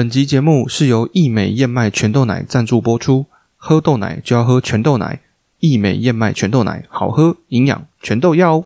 本集节目是由益美燕麦全豆奶赞助播出。喝豆奶就要喝全豆奶，益美燕麦全豆奶好喝，营养全豆要哦。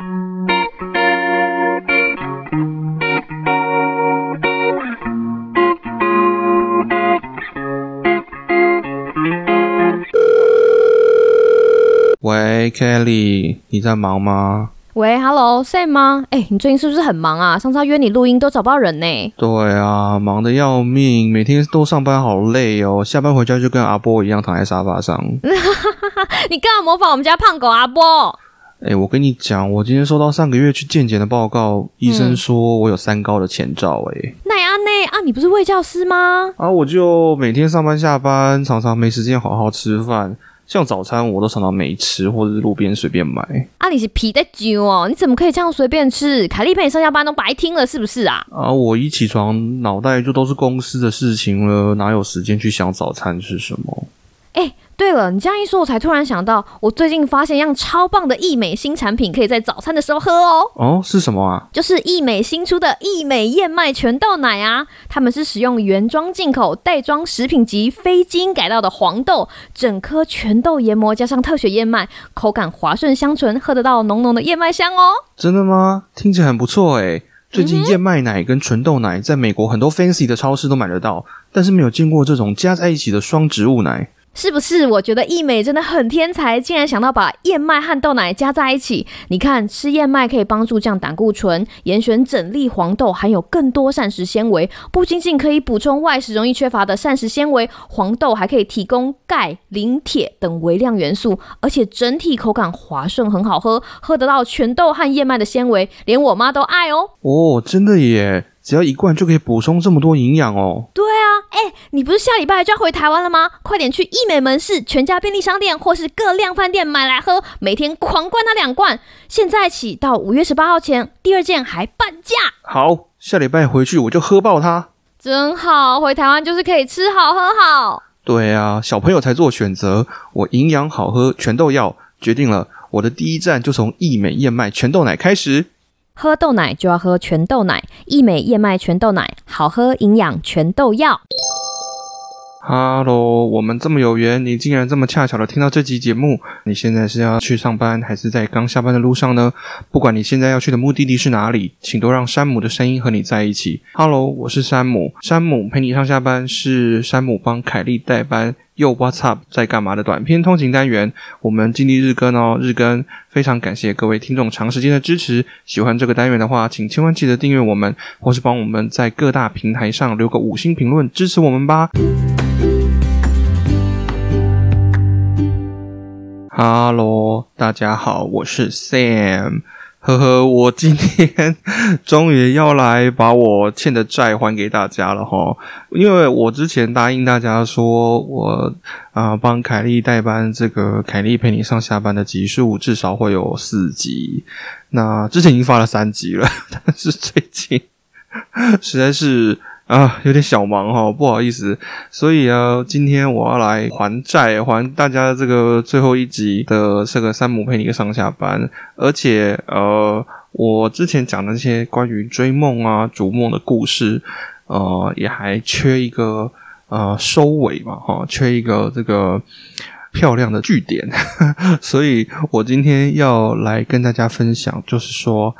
喂，Kelly，你在忙吗？喂，Hello，Sam 吗？哎，你最近是不是很忙啊？上次约你录音都找不到人呢。对啊，忙得要命，每天都上班好累哦。下班回家就跟阿波一样躺在沙发上。你干嘛模仿我们家胖狗阿波？哎，我跟你讲，我今天收到上个月去健检的报告，医生说我有三高的前兆。哎，那安内啊，你不是卫教师吗？啊，我就每天上班下班，常常没时间好好吃饭。像早餐我都常常没吃，或者是路边随便买。啊，你是皮在揪哦？你怎么可以这样随便吃？凯莉陪你上下班都白听了，是不是啊？啊，我一起床脑袋就都是公司的事情了，哪有时间去想早餐是什么？哎。对了，你这样一说，我才突然想到，我最近发现一样超棒的益美新产品，可以在早餐的时候喝哦。哦，是什么啊？就是益美新出的益美燕麦全豆奶啊！他们是使用原装进口、袋装食品级非基因改造的黄豆，整颗全豆研磨加上特选燕麦，口感滑顺香醇，喝得到浓浓的燕麦香哦。真的吗？听起来很不错哎。最近燕麦奶跟纯豆奶在美国很多 fancy 的超市都买得到，但是没有见过这种加在一起的双植物奶。是不是？我觉得易美真的很天才，竟然想到把燕麦和豆奶加在一起。你看，吃燕麦可以帮助降胆固醇，严选整粒黄豆含有更多膳食纤维，不仅仅可以补充外食容易缺乏的膳食纤维，黄豆还可以提供钙、磷、铁等微量元素，而且整体口感滑顺，很好喝，喝得到全豆和燕麦的纤维，连我妈都爱哦。哦，真的耶！只要一罐就可以补充这么多营养哦。对啊，哎，你不是下礼拜就要回台湾了吗？快点去益美门市、全家便利商店或是各量饭店买来喝，每天狂灌它两罐。现在起到五月十八号前，第二件还半价。好，下礼拜回去我就喝爆它。真好，回台湾就是可以吃好喝好。对啊，小朋友才做选择，我营养好喝全豆要决定了，我的第一站就从益美燕麦全豆奶开始。喝豆奶就要喝全豆奶，益美燕麦全豆奶，好喝营养全豆药。Hello，我们这么有缘，你竟然这么恰巧的听到这集节目。你现在是要去上班，还是在刚下班的路上呢？不管你现在要去的目的地是哪里，请都让山姆的声音和你在一起。Hello，我是山姆，山姆陪你上下班是山姆帮凯莉代班。又 What's up，在干嘛的短篇通勤单元，我们尽力日更哦，日更。非常感谢各位听众长时间的支持。喜欢这个单元的话，请千万记得订阅我们，或是帮我们在各大平台上留个五星评论，支持我们吧。Hello，大家好，我是 Sam。呵呵，我今天终于要来把我欠的债还给大家了哈。因为我之前答应大家说，我啊帮凯莉代班，这个凯莉陪你上下班的集数至少会有四集。那之前已经发了三集了，但是最近实在是。啊，有点小忙哈，不好意思。所以啊，今天我要来还债，还大家这个最后一集的这个山姆陪你上下班。而且呃，我之前讲的那些关于追梦啊、逐梦的故事，呃，也还缺一个呃收尾嘛，哈，缺一个这个漂亮的句点。所以我今天要来跟大家分享，就是说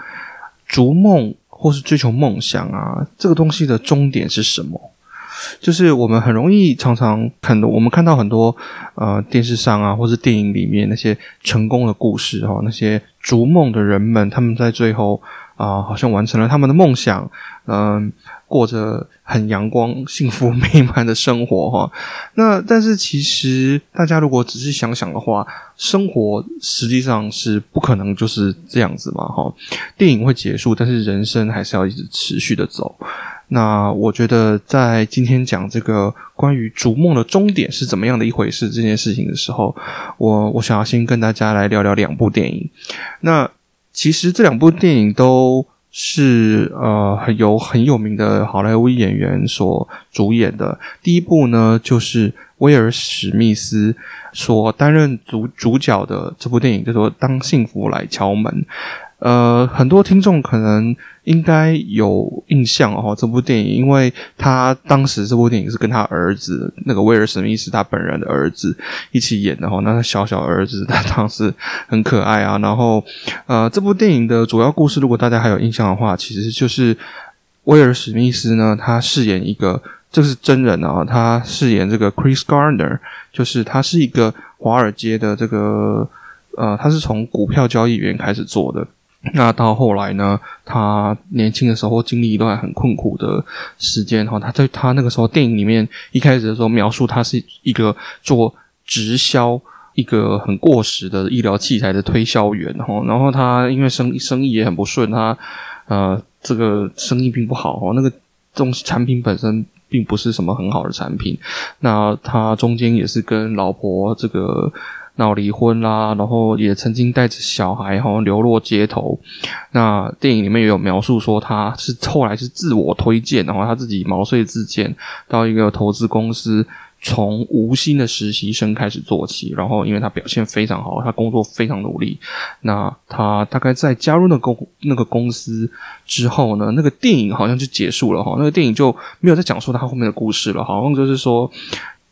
逐梦。或是追求梦想啊，这个东西的终点是什么？就是我们很容易常常看到，我们看到很多呃电视上啊，或是电影里面那些成功的故事哈，那些逐梦的人们，他们在最后啊，好像完成了他们的梦想，嗯。过着很阳光、幸福美满的生活哈，那但是其实大家如果仔细想想的话，生活实际上是不可能就是这样子嘛哈。电影会结束，但是人生还是要一直持续的走。那我觉得在今天讲这个关于逐梦的终点是怎么样的一回事这件事情的时候，我我想要先跟大家来聊聊两部电影。那其实这两部电影都。是呃，很有很有名的好莱坞演员所主演的。第一部呢，就是威尔史密斯所担任主主角的这部电影，叫做《当幸福来敲门》。呃，很多听众可能应该有印象哦，这部电影，因为他当时这部电影是跟他儿子那个威尔史密斯他本人的儿子一起演的哈，那他小小儿子他当时很可爱啊。然后，呃，这部电影的主要故事，如果大家还有印象的话，其实就是威尔史密斯呢，他饰演一个，这是真人啊，他饰演这个 Chris Gardner，就是他是一个华尔街的这个，呃，他是从股票交易员开始做的。那到后来呢，他年轻的时候经历一段很困苦的时间哈。他在他那个时候电影里面一开始的时候描述他是一个做直销一个很过时的医疗器材的推销员哈。然后他因为生意生意也很不顺，他呃这个生意并不好。那个东西产品本身并不是什么很好的产品。那他中间也是跟老婆这个。闹离婚啦，然后也曾经带着小孩哈流落街头。那电影里面也有描述说，他是后来是自我推荐，然后他自己毛遂自荐到一个投资公司，从无薪的实习生开始做起。然后因为他表现非常好，他工作非常努力。那他大概在加入那公那个公司之后呢，那个电影好像就结束了哈。那个电影就没有再讲述他后面的故事了，好像就是说。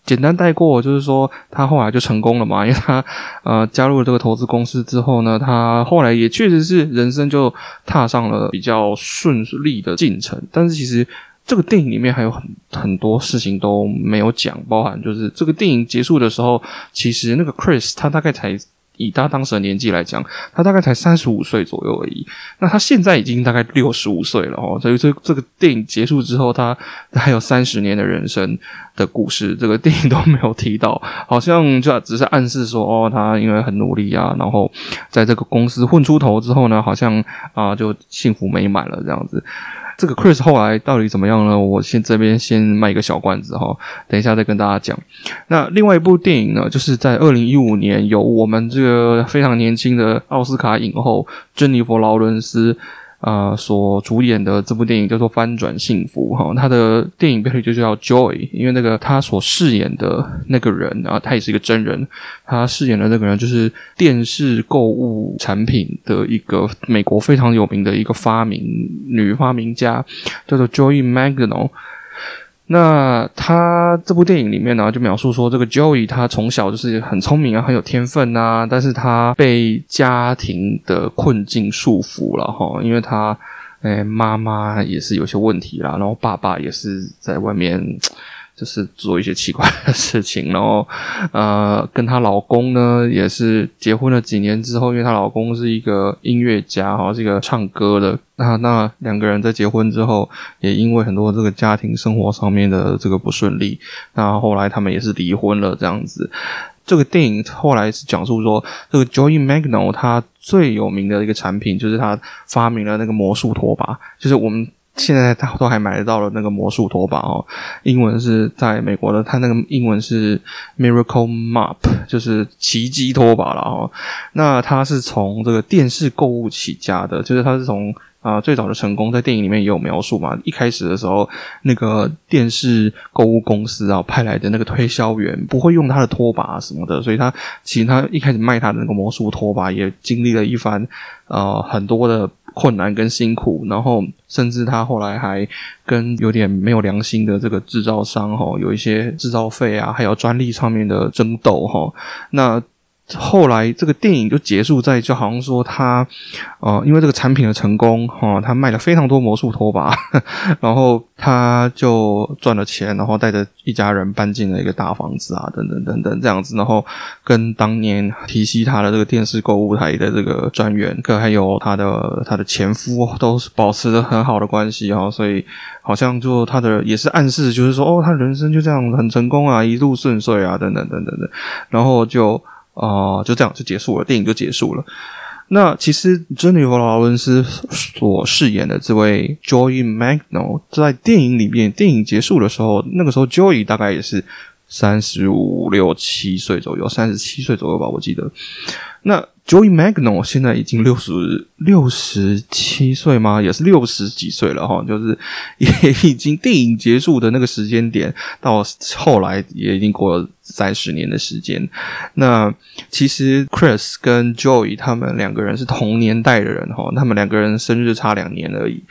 简单带过，就是说他后来就成功了嘛，因为他呃加入了这个投资公司之后呢，他后来也确实是人生就踏上了比较顺利的进程。但是其实这个电影里面还有很很多事情都没有讲，包含就是这个电影结束的时候，其实那个 Chris 他大概才。以他当时的年纪来讲，他大概才三十五岁左右而已。那他现在已经大概六十五岁了哦，所以这这个电影结束之后，他还有三十年的人生的故事，这个电影都没有提到，好像就只是暗示说，哦，他因为很努力啊，然后在这个公司混出头之后呢，好像啊就幸福美满了这样子。这个 Chris 后来到底怎么样呢？我先这边先卖一个小关子哈，等一下再跟大家讲。那另外一部电影呢，就是在二零一五年由我们这个非常年轻的奥斯卡影后珍妮佛劳伦斯。啊，所主演的这部电影叫做《翻转幸福》哈，他的电影标题就叫 Joy，因为那个他所饰演的那个人啊，他也是一个真人，他饰演的那个人就是电视购物产品的一个美国非常有名的一个发明女发明家，叫做 Joy Magno。那他这部电影里面呢，就描述说，这个 Joey 他从小就是很聪明啊，很有天分呐，但是他被家庭的困境束缚了哈，因为他，诶，妈妈也是有些问题啦，然后爸爸也是在外面。就是做一些奇怪的事情，然后，呃，跟她老公呢，也是结婚了几年之后，因为她老公是一个音乐家，哈，是一个唱歌的。那那两个人在结婚之后，也因为很多这个家庭生活上面的这个不顺利，那后来他们也是离婚了，这样子。这个电影后来是讲述说，这个 Joey Magno 他最有名的一个产品，就是他发明了那个魔术拖把，就是我们。现在他都还买得到了那个魔术拖把哦，英文是在美国的，他那个英文是 Miracle Mop，就是奇迹拖把了哦。那他是从这个电视购物起家的，就是他是从啊最早的成功，在电影里面也有描述嘛。一开始的时候，那个电视购物公司啊派来的那个推销员不会用他的拖把什么的，所以他其实他一开始卖他的那个魔术拖把也经历了一番呃很多的。困难跟辛苦，然后甚至他后来还跟有点没有良心的这个制造商哈，有一些制造费啊，还有专利上面的争斗哈，那。后来这个电影就结束在，就好像说他，呃，因为这个产品的成功，哈，他卖了非常多魔术拖把，然后他就赚了钱，然后带着一家人搬进了一个大房子啊，等等等等这样子，然后跟当年提携他的这个电视购物台的这个专员，可还有他的他的前夫，都是保持着很好的关系哈，所以好像就他的也是暗示，就是说，哦，他人生就这样很成功啊，一路顺遂啊，等等等等等，然后就。啊，就这样就结束了，电影就结束了。那其实珍妮弗劳伦斯所饰演的这位 Joy Magno，在电影里面，电影结束的时候，那个时候 Joy 大概也是三十五六七岁左右，三十七岁左右吧，我记得。那 Joey Magno 现在已经六十六十七岁吗？也是六十几岁了哈，就是也 已经电影结束的那个时间点，到后来也已经过了三十年的时间。那其实 Chris 跟 Joey 他们两个人是同年代的人哈，他们两个人生日差两年而已。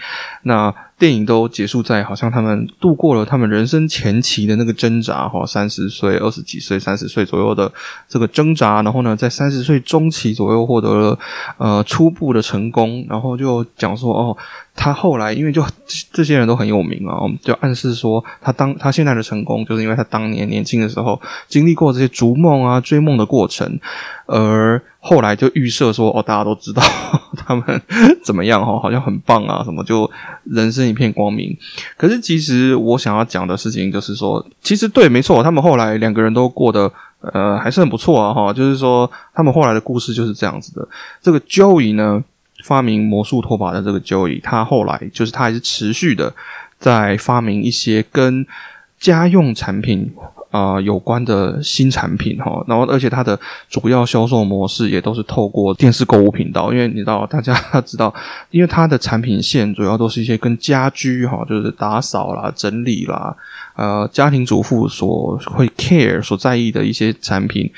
那电影都结束在好像他们度过了他们人生前期的那个挣扎哈，三十岁、二十几岁、三十岁左右的这个挣扎，然后呢，在三十岁中期左右获得了呃初步的成功，然后就讲说哦，他后来因为就这些人都很有名啊，就暗示说他当他现在的成功，就是因为他当年年轻的时候经历过这些逐梦啊、追梦的过程，而后来就预设说哦，大家都知道 他们怎么样哈，好像很棒啊，什么就人生一片光明。可是其实我想要讲的事情就是说，其实对，没错，他们后来两个人都过得呃还是很不错啊哈。就是说，他们后来的故事就是这样子的。这个 Joey 呢，发明魔术拖把的这个 Joey，他后来就是他还是持续的在发明一些跟家用产品。啊，有关的新产品哈，然后而且它的主要销售模式也都是透过电视购物频道，因为你知道，大家知道，因为它的产品线主要都是一些跟家居哈，就是打扫啦、整理啦，呃，家庭主妇所会 care 所在意的一些产品。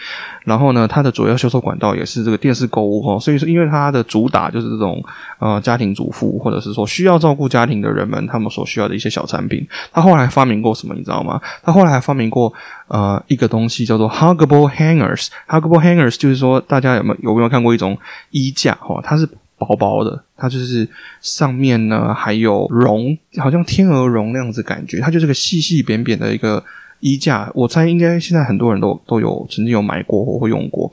然后呢，它的主要销售管道也是这个电视购物哈，所以说因为它的主打就是这种呃家庭主妇或者是说需要照顾家庭的人们他们所需要的一些小产品。他后来发明过什么，你知道吗？他后来还发明过呃一个东西叫做 huggable hangers。huggable hangers 就是说大家有没有有没有看过一种衣架哈？它是薄薄的，它就是上面呢还有绒，好像天鹅绒那样子感觉，它就是个细细扁扁的一个。衣架，我猜应该现在很多人都都有曾经有买过或用过。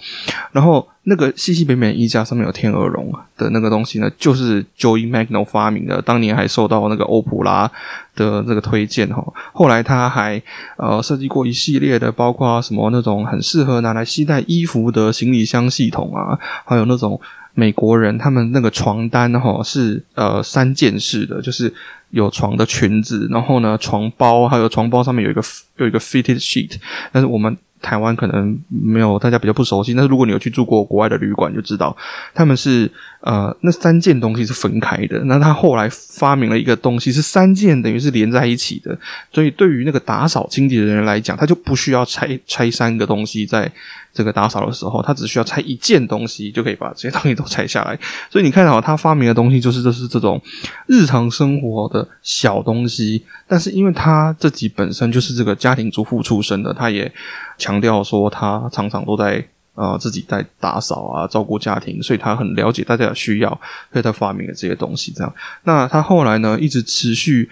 然后那个细细扁扁的衣架上面有天鹅绒的那个东西呢，就是 Joey Magno 发明的，当年还受到那个欧普拉的这个推荐哈。后来他还呃设计过一系列的，包括什么那种很适合拿来携带衣服的行李箱系统啊，还有那种美国人他们那个床单哈是呃三件式的，就是。有床的裙子，然后呢，床包还有床包上面有一个有一个 fitted sheet，但是我们台湾可能没有，大家比较不熟悉。但是如果你有去住过国外的旅馆，就知道他们是呃那三件东西是分开的。那他后来发明了一个东西，是三件等于是连在一起的，所以对于那个打扫清洁的人来讲，他就不需要拆拆三个东西在。这个打扫的时候，他只需要拆一件东西就可以把这些东西都拆下来。所以你看到他发明的东西就是这是这种日常生活的小东西，但是因为他自己本身就是这个家庭主妇出身的，他也强调说他常常都在呃自己在打扫啊，照顾家庭，所以他很了解大家的需要，所以他发明了这些东西。这样，那他后来呢，一直持续。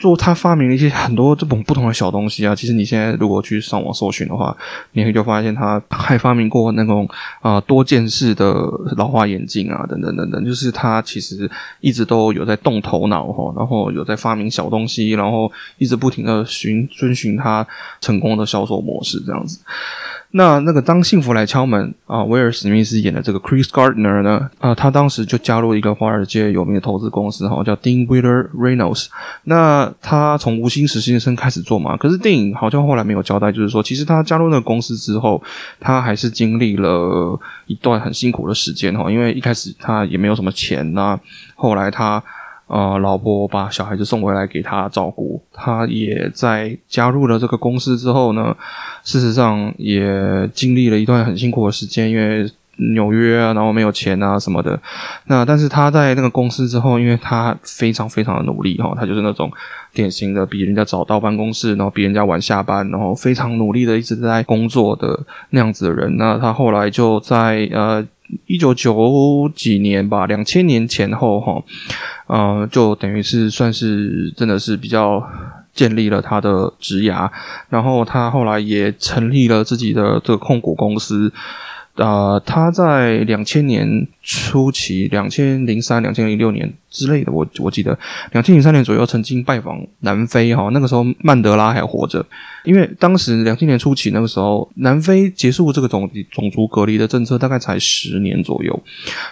做他发明了一些很多这种不同的小东西啊，其实你现在如果去上网搜寻的话，你会就发现他还发明过那种啊多件式的老花眼镜啊，等等等等，就是他其实一直都有在动头脑哈，然后有在发明小东西，然后一直不停的循遵循他成功的销售模式这样子。那那个当幸福来敲门啊，威尔史密斯演的这个 Chris Gardner 呢啊，他当时就加入一个华尔街有名的投资公司哈，叫 Dean Wheeler Reynolds。那他从无心实习生开始做嘛，可是电影好像后来没有交代，就是说其实他加入那个公司之后，他还是经历了一段很辛苦的时间哈，因为一开始他也没有什么钱呐，后来他。呃，老婆把小孩子送回来给他照顾，他也在加入了这个公司之后呢，事实上也经历了一段很辛苦的时间，因为纽约啊，然后没有钱啊什么的。那但是他在那个公司之后，因为他非常非常的努力哈，他就是那种典型的比人家早到办公室，然后比人家晚下班，然后非常努力的一直在工作的那样子的人。那他后来就在呃。一九九几年吧，两千年前后哈，呃，就等于是算是真的是比较建立了他的职涯，然后他后来也成立了自己的这个控股公司，呃，他在两千年初期，两千零三、两千零六年之类的，我我记得两千零三年左右曾经拜访南非哈，那个时候曼德拉还活着，因为当时两千年初期那个时候，南非结束这个种种族隔离的政策大概才十年左右，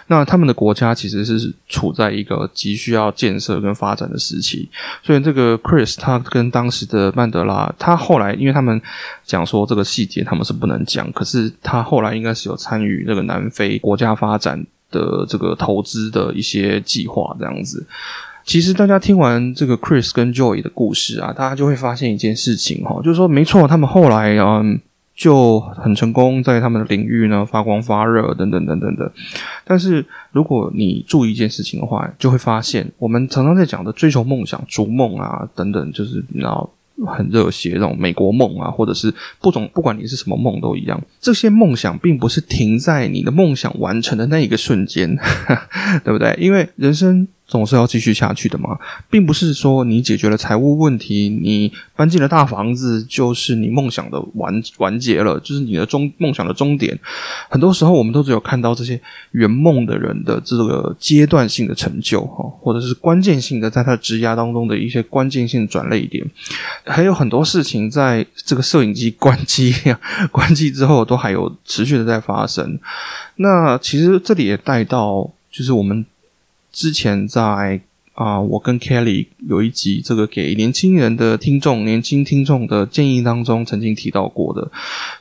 那他们的国家其实是处在一个急需要建设跟发展的时期，所以这个 Chris 他跟当时的曼德拉，他后来因为他们讲说这个细节他们是不能讲，可是他后来应该是有参与这个南非国家发展。的这个投资的一些计划这样子，其实大家听完这个 Chris 跟 Joy 的故事啊，大家就会发现一件事情哈，就是说没错，他们后来嗯就很成功，在他们的领域呢发光发热等等等等的。但是如果你注意一件事情的话，就会发现我们常常在讲的追求梦想、逐梦啊等等，就是你知道。很热血，这种美国梦啊，或者是不总不管你是什么梦都一样。这些梦想并不是停在你的梦想完成的那一个瞬间，对不对？因为人生。总是要继续下去的嘛，并不是说你解决了财务问题，你搬进了大房子，就是你梦想的完完结了，就是你的终梦想的终点。很多时候，我们都只有看到这些圆梦的人的这个阶段性的成就哈，或者是关键性的在他职涯当中的一些关键性转捩点，还有很多事情在这个摄影机关机 关机之后，都还有持续的在发生。那其实这里也带到，就是我们。之前在啊，我跟 Kelly 有一集这个给年轻人的听众、年轻听众的建议当中，曾经提到过的，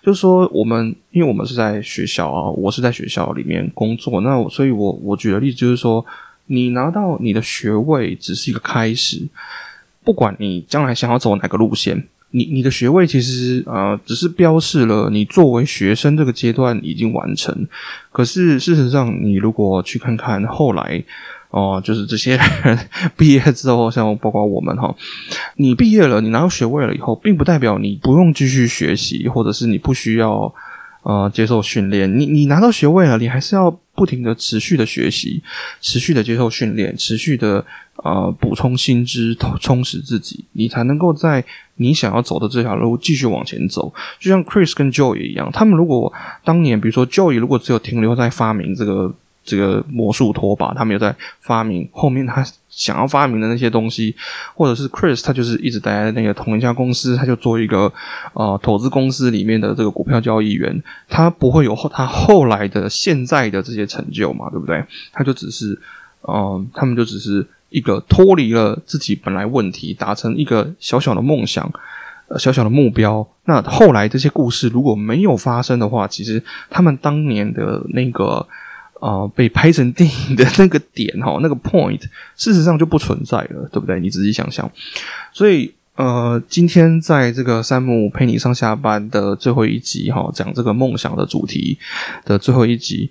就是说我们因为我们是在学校啊，我是在学校里面工作，那所以我我举的例子就是说，你拿到你的学位只是一个开始，不管你将来想要走哪个路线，你你的学位其实呃只是标示了你作为学生这个阶段已经完成，可是事实上你如果去看看后来。哦，就是这些人 毕业之后，像包括我们哈，你毕业了，你拿到学位了以后，并不代表你不用继续学习，或者是你不需要呃接受训练。你你拿到学位了，你还是要不停的持续的学习，持续的接受训练，持续的呃补充新知，充实自己，你才能够在你想要走的这条路继续往前走。就像 Chris 跟 Joey 一样，他们如果当年，比如说 Joey 如果只有停留在发明这个。这个魔术拖把，他们有在发明后面他想要发明的那些东西，或者是 Chris，他就是一直待在那个同一家公司，他就做一个呃投资公司里面的这个股票交易员，他不会有后他后来的现在的这些成就嘛，对不对？他就只是嗯，他们就只是一个脱离了自己本来问题，达成一个小小的梦想，小小的目标。那后来这些故事如果没有发生的话，其实他们当年的那个。啊，被拍成电影的那个点哈，那个 point，事实上就不存在了，对不对？你仔细想想。所以，呃，今天在这个山姆陪你上下班的最后一集哈，讲这个梦想的主题的最后一集，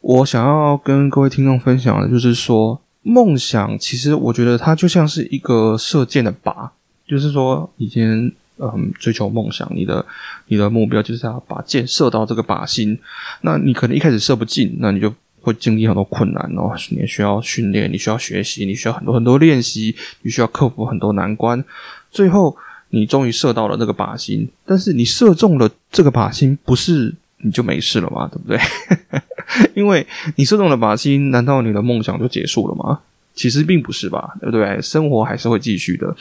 我想要跟各位听众分享的就是说，梦想其实我觉得它就像是一个射箭的靶，就是说以前。嗯，追求梦想，你的你的目标就是要把箭射到这个靶心。那你可能一开始射不进，那你就会经历很多困难哦。你需要训练，你需要学习，你需要很多很多练习，你需要克服很多难关。最后，你终于射到了那个靶心，但是你射中了这个靶心，不是你就没事了吗？对不对？因为你射中了靶心，难道你的梦想就结束了吗？其实并不是吧，对不对？生活还是会继续的。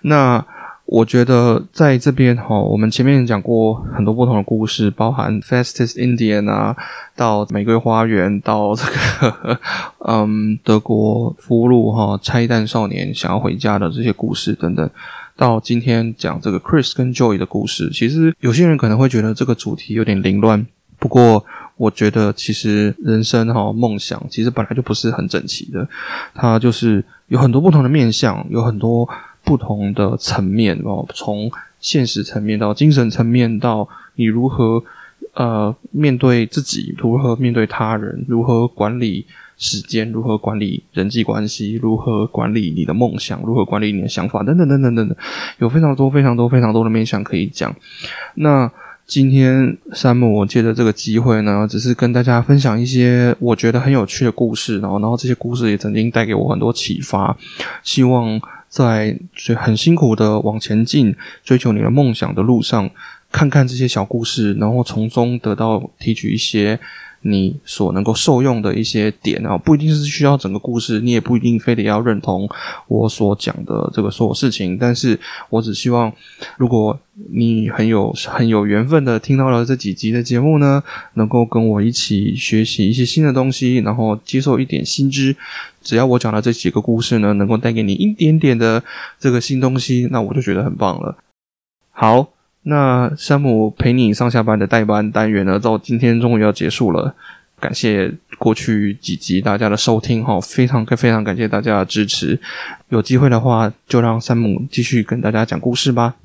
那。我觉得在这边哈，我们前面讲过很多不同的故事，包含 Fastest Indian 啊，到玫瑰花园，到这个 嗯德国俘虏哈拆弹少年想要回家的这些故事等等，到今天讲这个 Chris 跟 Joy 的故事，其实有些人可能会觉得这个主题有点凌乱，不过我觉得其实人生哈梦想其实本来就不是很整齐的，它就是有很多不同的面向，有很多。不同的层面哦，从现实层面到精神层面，到你如何呃面对自己，如何面对他人，如何管理时间，如何管理人际关系，如何管理你的梦想，如何管理你的想法，等等等等等等，有非常多非常多非常多的面向可以讲。那今天山姆，我借着这个机会呢，只是跟大家分享一些我觉得很有趣的故事，然后，然后这些故事也曾经带给我很多启发，希望。在很辛苦的往前进、追求你的梦想的路上，看看这些小故事，然后从中得到提取一些你所能够受用的一些点啊，不一定是需要整个故事，你也不一定非得要认同我所讲的这个所有事情，但是我只希望，如果你很有很有缘分的听到了这几集的节目呢，能够跟我一起学习一些新的东西，然后接受一点新知。只要我讲的这几个故事呢，能够带给你一点点的这个新东西，那我就觉得很棒了。好，那山姆陪你上下班的代班单元呢，到今天终于要结束了。感谢过去几集大家的收听哈，非常非常感谢大家的支持。有机会的话，就让山姆继续跟大家讲故事吧。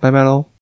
拜拜喽。